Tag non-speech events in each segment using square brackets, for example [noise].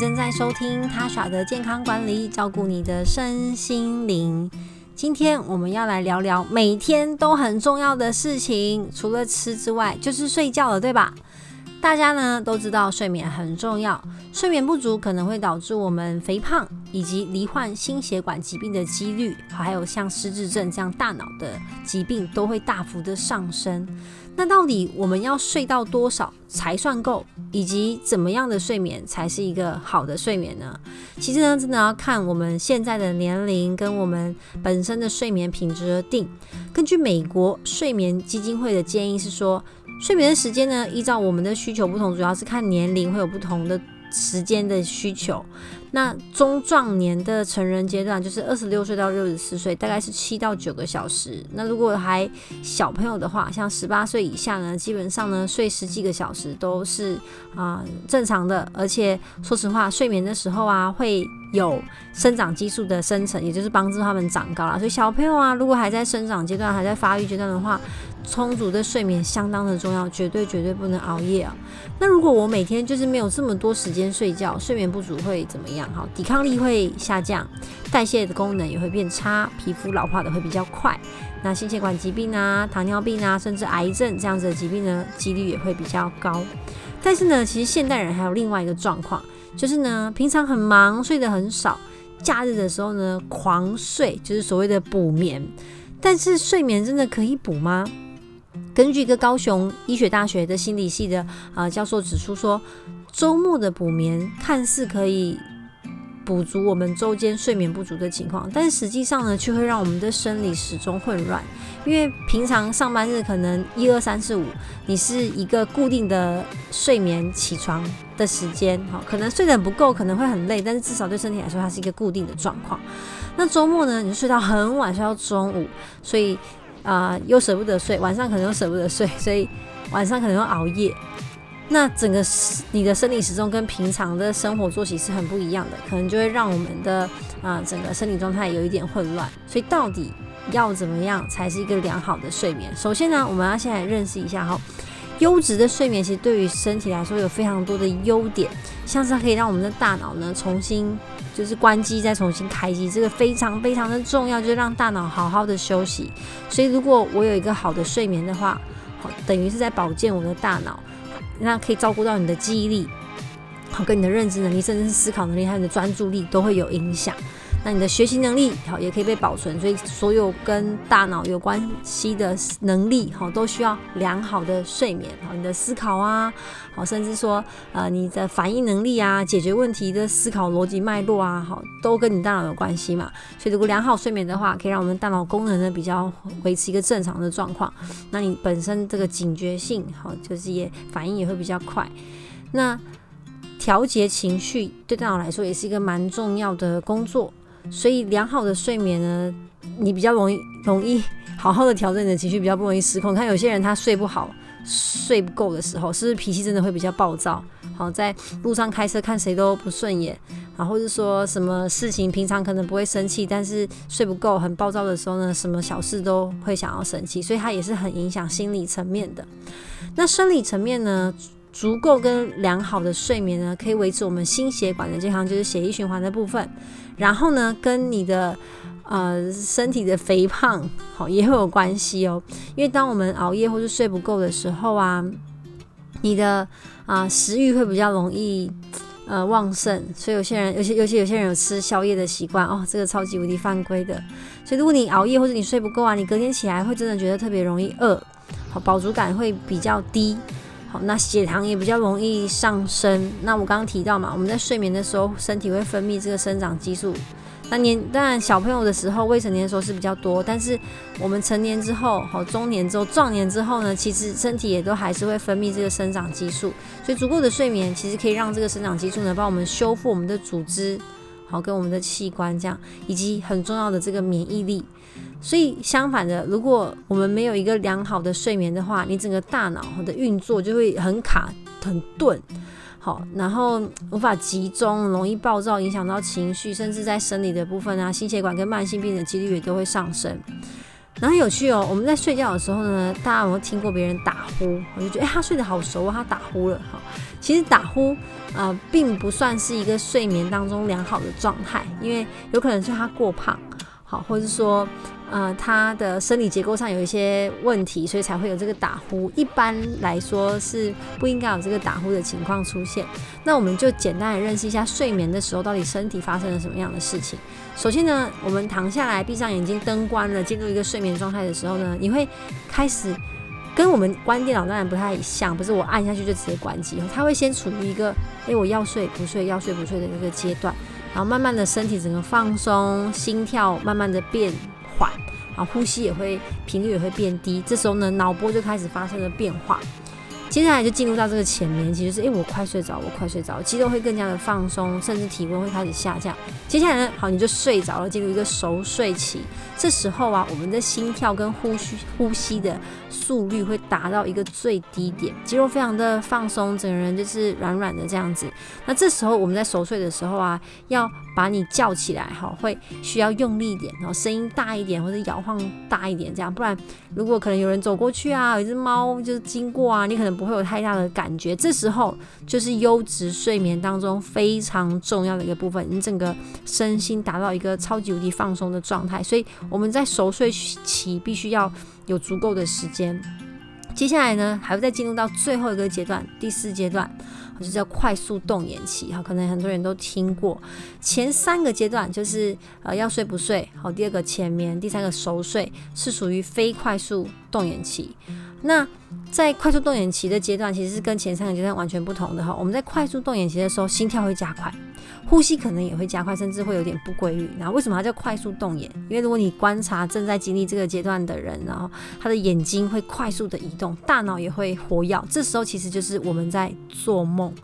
正在收听他耍的健康管理，照顾你的身心灵。今天我们要来聊聊每天都很重要的事情，除了吃之外，就是睡觉了，对吧？大家呢都知道睡眠很重要，睡眠不足可能会导致我们肥胖，以及罹患心血管疾病的几率，还有像失智症这样大脑的疾病都会大幅的上升。那到底我们要睡到多少才算够，以及怎么样的睡眠才是一个好的睡眠呢？其实呢，真的要看我们现在的年龄跟我们本身的睡眠品质而定。根据美国睡眠基金会的建议是说，睡眠的时间呢，依照我们的需求不同，主要是看年龄会有不同的时间的需求。那中壮年的成人阶段，就是二十六岁到六十四岁，大概是七到九个小时。那如果还小朋友的话，像十八岁以下呢，基本上呢睡十几个小时都是啊正常的。而且说实话，睡眠的时候啊会有生长激素的生成，也就是帮助他们长高啦。所以小朋友啊，如果还在生长阶段、还在发育阶段的话，充足的睡眠相当的重要，绝对绝对不能熬夜啊。那如果我每天就是没有这么多时间睡觉，睡眠不足会怎么样？好，抵抗力会下降，代谢的功能也会变差，皮肤老化的会比较快。那心血管疾病啊、糖尿病啊，甚至癌症这样子的疾病呢，几率也会比较高。但是呢，其实现代人还有另外一个状况，就是呢，平常很忙，睡得很少，假日的时候呢，狂睡，就是所谓的补眠。但是睡眠真的可以补吗？根据一个高雄医学大学的心理系的啊教授指出说。周末的补眠看似可以补足我们周间睡眠不足的情况，但实际上呢，却会让我们的生理始终混乱。因为平常上班日可能一二三四五，你是一个固定的睡眠起床的时间，哈，可能睡得不够，可能会很累，但是至少对身体来说，它是一个固定的状况。那周末呢，你就睡到很晚，睡到中午，所以 [laughs] 啊，又舍不得睡，晚上可能又舍不得睡，所以晚上可能又熬夜。那整个你的生理时钟跟平常的生活作息是很不一样的，可能就会让我们的啊整个身体状态有一点混乱。所以到底要怎么样才是一个良好的睡眠？首先呢，我们要先来认识一下哈，优质的睡眠其实对于身体来说有非常多的优点，像是可以让我们的大脑呢重新就是关机再重新开机，这个非常非常的重要，就是让大脑好好的休息。所以如果我有一个好的睡眠的话，好等于是在保健我的大脑。那可以照顾到你的记忆力，好，跟你的认知能力，甚至是思考能力，还有你的专注力都会有影响。那你的学习能力好也可以被保存，所以所有跟大脑有关系的能力好都需要良好的睡眠。好，你的思考啊，好，甚至说呃你的反应能力啊，解决问题的思考逻辑脉络啊，好，都跟你大脑有关系嘛。所以如果良好睡眠的话，可以让我们大脑功能呢比较维持一个正常的状况。那你本身这个警觉性好，就是也反应也会比较快。那调节情绪对大脑来说也是一个蛮重要的工作。所以良好的睡眠呢，你比较容易容易好好的调整你的情绪，比较不容易失控。看有些人他睡不好、睡不够的时候，是不是脾气真的会比较暴躁？好，在路上开车看谁都不顺眼，然后或者说什么事情平常可能不会生气，但是睡不够很暴躁的时候呢，什么小事都会想要生气，所以它也是很影响心理层面的。那生理层面呢？足够跟良好的睡眠呢，可以维持我们心血管的健康，就是血液循环的部分。然后呢，跟你的呃身体的肥胖好也会有关系哦。因为当我们熬夜或是睡不够的时候啊，你的啊食欲会比较容易呃旺盛，所以有些人，尤其尤其有些人有吃宵夜的习惯哦，这个超级无敌犯规的。所以如果你熬夜或者你睡不够啊，你隔天起来会真的觉得特别容易饿，好饱足感会比较低。好，那血糖也比较容易上升。那我刚刚提到嘛，我们在睡眠的时候，身体会分泌这个生长激素。那年当然小朋友的时候，未成年的时候是比较多，但是我们成年之后，好中年之后、壮年之后呢，其实身体也都还是会分泌这个生长激素。所以足够的睡眠其实可以让这个生长激素呢，帮我们修复我们的组织，好跟我们的器官这样，以及很重要的这个免疫力。所以相反的，如果我们没有一个良好的睡眠的话，你整个大脑的运作就会很卡、很钝，好，然后无法集中，容易暴躁，影响到情绪，甚至在生理的部分啊，心血管跟慢性病的几率也都会上升。然后有趣哦，我们在睡觉的时候呢，大家有没有听过别人打呼？我就觉得，哎，他睡得好熟啊，他打呼了哈。其实打呼啊，并不算是一个睡眠当中良好的状态，因为有可能是他过胖，好，或者是说。呃，他的生理结构上有一些问题，所以才会有这个打呼。一般来说是不应该有这个打呼的情况出现。那我们就简单的认识一下睡眠的时候到底身体发生了什么样的事情。首先呢，我们躺下来，闭上眼睛，灯关了，进入一个睡眠状态的时候呢，你会开始跟我们关电脑当然不太像，不是我按下去就直接关机，它会先处于一个哎我要睡不睡要睡不睡的一个阶段，然后慢慢的身体整个放松，心跳慢慢的变。缓，啊呼吸也会频率也会变低，这时候呢，脑波就开始发生了变化。接下来就进入到这个前面，其实是，哎，我快睡着，我快睡着，肌肉会更加的放松，甚至体温会开始下降。接下来呢，好，你就睡着了，进入一个熟睡期。这时候啊，我们的心跳跟呼吸呼吸的速率会达到一个最低点，肌肉非常的放松，整个人就是软软的这样子。那这时候我们在熟睡的时候啊，要把你叫起来，哈，会需要用力一点，然后声音大一点，或者摇晃大一点，这样，不然如果可能有人走过去啊，有一只猫就是经过啊，你可能。不会有太大的感觉，这时候就是优质睡眠当中非常重要的一个部分，你整个身心达到一个超级无敌放松的状态。所以我们在熟睡期必须要有足够的时间。接下来呢，还会再进入到最后一个阶段，第四阶段，就叫快速动眼期。哈，可能很多人都听过。前三个阶段就是呃要睡不睡，好，第二个前眠，第三个熟睡是属于非快速动眼期。那在快速动眼期的阶段，其实是跟前三个阶段完全不同的哈。我们在快速动眼期的时候，心跳会加快，呼吸可能也会加快，甚至会有点不规律。那为什么它叫快速动眼？因为如果你观察正在经历这个阶段的人，然后他的眼睛会快速的移动，大脑也会活跃，这时候其实就是我们在做梦。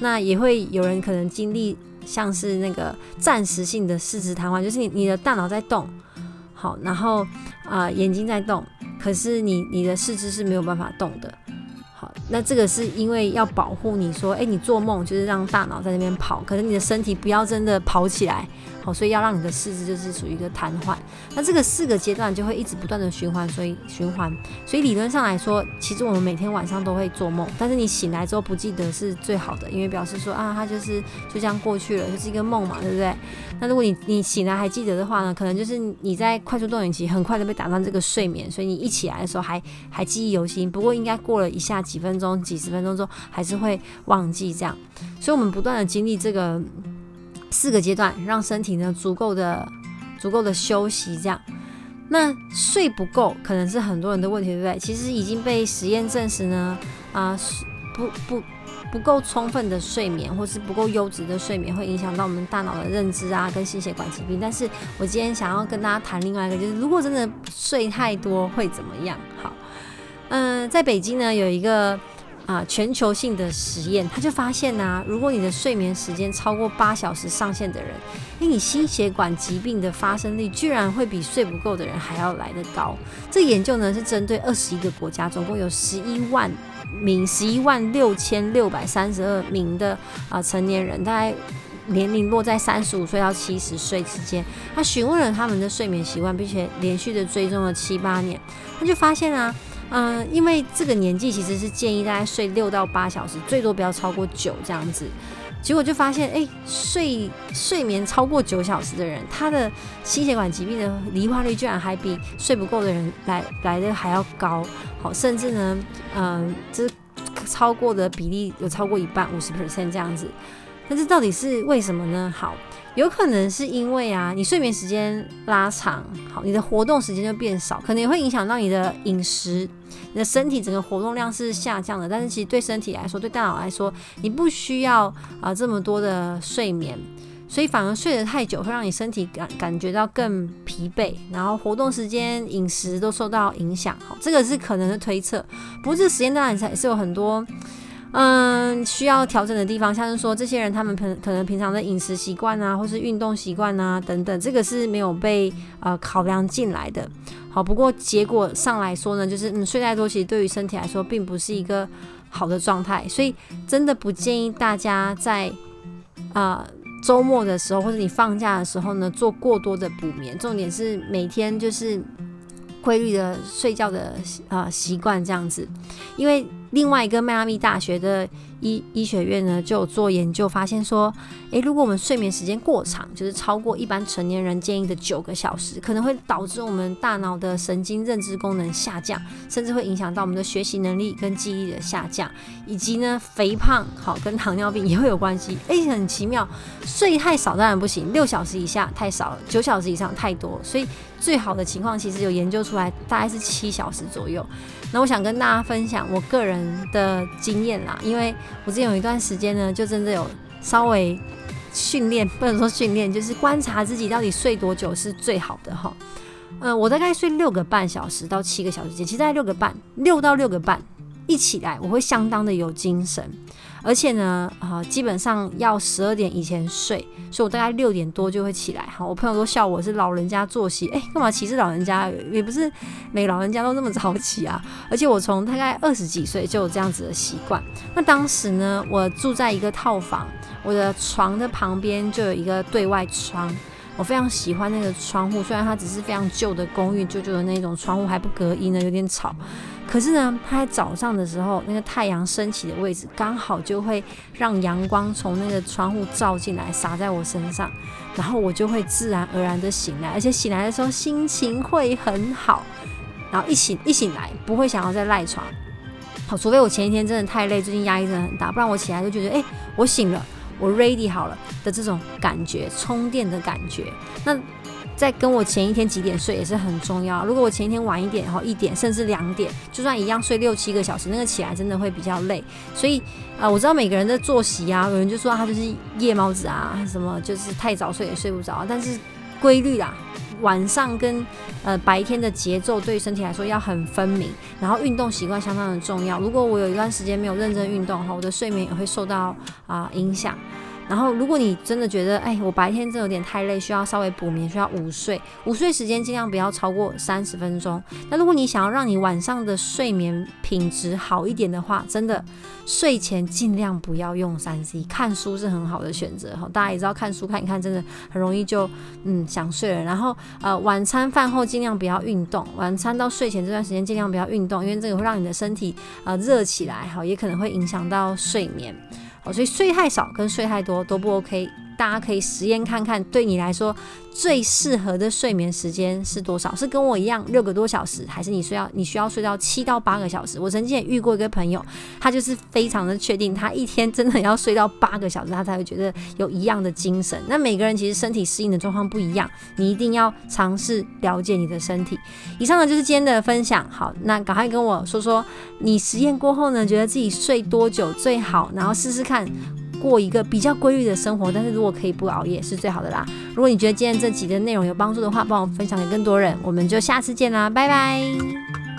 那也会有人可能经历像是那个暂时性的四肢瘫痪，就是你你的大脑在动，好，然后啊眼睛在动。可是你你的四肢是没有办法动的，好，那这个是因为要保护你说，哎，你做梦就是让大脑在那边跑，可是你的身体不要真的跑起来。好，所以要让你的四肢就是属于一个瘫痪，那这个四个阶段就会一直不断的循环，所以循环，所以理论上来说，其实我们每天晚上都会做梦，但是你醒来之后不记得是最好的，因为表示说啊，它就是就这样过去了，就是一个梦嘛，对不对？那如果你你醒来还记得的话呢，可能就是你在快速动眼期很快的被打断这个睡眠，所以你一起来的时候还还记忆犹新，不过应该过了一下几分钟、几十分钟之后，还是会忘记这样，所以我们不断的经历这个。四个阶段，让身体呢足够的、足够的休息，这样。那睡不够，可能是很多人的问题，对不对？其实已经被实验证实呢，啊，不不不够充分的睡眠，或是不够优质的睡眠，会影响到我们大脑的认知啊，跟心血管疾病。但是我今天想要跟大家谈另外一个，就是如果真的睡太多会怎么样？好，嗯，在北京呢有一个。啊，全球性的实验，他就发现呢，如果你的睡眠时间超过八小时上限的人，那你心血管疾病的发生率居然会比睡不够的人还要来得高。这研究呢是针对二十一个国家，总共有十一万名，十一万六千六百三十二名的啊成年人，大概年龄落在三十五岁到七十岁之间。他询问了他们的睡眠习惯，并且连续的追踪了七八年，他就发现啊。嗯，因为这个年纪其实是建议大家睡六到八小时，最多不要超过九这样子。结果就发现，哎，睡睡眠超过九小时的人，他的心血管疾病的罹患率居然还比睡不够的人来来的还要高。好，甚至呢，嗯，这超过的比例有超过一半，五十 percent 这样子。但这到底是为什么呢？好。有可能是因为啊，你睡眠时间拉长，好，你的活动时间就变少，可能也会影响到你的饮食，你的身体整个活动量是下降的。但是其实对身体来说，对大脑来说，你不需要啊这么多的睡眠，所以反而睡得太久会让你身体感感觉到更疲惫，然后活动时间、饮食都受到影响。好，这个是可能的推测。不过这个实验当然也是有很多。嗯，需要调整的地方，像是说这些人他们可可能平常的饮食习惯啊，或是运动习惯啊等等，这个是没有被呃考量进来的。好，不过结果上来说呢，就是嗯睡太多其实对于身体来说并不是一个好的状态，所以真的不建议大家在啊周末的时候或者你放假的时候呢做过多的补眠。重点是每天就是规律的睡觉的啊习惯这样子，因为另外一个迈阿密大学的。医医学院呢就有做研究，发现说，诶，如果我们睡眠时间过长，就是超过一般成年人建议的九个小时，可能会导致我们大脑的神经认知功能下降，甚至会影响到我们的学习能力跟记忆力的下降，以及呢，肥胖好跟糖尿病也会有关系。诶，很奇妙，睡太少当然不行，六小时以下太少了，九小时以上太多，所以最好的情况其实有研究出来，大概是七小时左右。那我想跟大家分享我个人的经验啦，因为我之前有一段时间呢，就真的有稍微训练，不能说训练，就是观察自己到底睡多久是最好的哈。嗯，我大概睡六个半小时到七个小时间，其实在六个半，六到六个半一起来，我会相当的有精神。而且呢，啊，基本上要十二点以前睡，所以我大概六点多就会起来。哈，我朋友都笑我是老人家作息，哎，干嘛歧视老人家？也不是每老人家都那么早起啊。而且我从大概二十几岁就有这样子的习惯。那当时呢，我住在一个套房，我的床的旁边就有一个对外窗。我非常喜欢那个窗户，虽然它只是非常旧的公寓，旧旧的那种窗户还不隔音呢，有点吵。可是呢，它在早上的时候，那个太阳升起的位置刚好就会让阳光从那个窗户照进来，洒在我身上，然后我就会自然而然的醒来，而且醒来的时候心情会很好，然后一醒一醒来不会想要再赖床，好，除非我前一天真的太累，最近压力真的很大，不然我起来就觉得，哎，我醒了。我 ready 好了的这种感觉，充电的感觉。那在跟我前一天几点睡也是很重要。如果我前一天晚一点，然后一点甚至两点，就算一样睡六七个小时，那个起来真的会比较累。所以啊，我知道每个人的作息啊，有人就说他就是夜猫子啊，什么就是太早睡也睡不着。但是规律啦。晚上跟呃白天的节奏对身体来说要很分明，然后运动习惯相当的重要。如果我有一段时间没有认真运动的话，我的睡眠也会受到啊影响。然后，如果你真的觉得，哎，我白天真的有点太累，需要稍微补眠，需要午睡，午睡时间尽量不要超过三十分钟。那如果你想要让你晚上的睡眠品质好一点的话，真的睡前尽量不要用三 C，看书是很好的选择哈。大家也知道，看书看一看，真的很容易就嗯想睡了。然后呃，晚餐饭后尽量不要运动，晚餐到睡前这段时间尽量不要运动，因为这个会让你的身体呃热起来哈，也可能会影响到睡眠。哦，所以税太少跟税太多都不 OK。大家可以实验看看，对你来说最适合的睡眠时间是多少？是跟我一样六个多小时，还是你睡要你需要睡到七到八个小时？我曾经也遇过一个朋友，他就是非常的确定，他一天真的要睡到八个小时，他才会觉得有一样的精神。那每个人其实身体适应的状况不一样，你一定要尝试了解你的身体。以上呢就是今天的分享，好，那赶快跟我说说你实验过后呢，觉得自己睡多久最好，然后试试看。过一个比较规律的生活，但是如果可以不熬夜是最好的啦。如果你觉得今天这集的内容有帮助的话，帮我分享给更多人。我们就下次见啦，拜拜。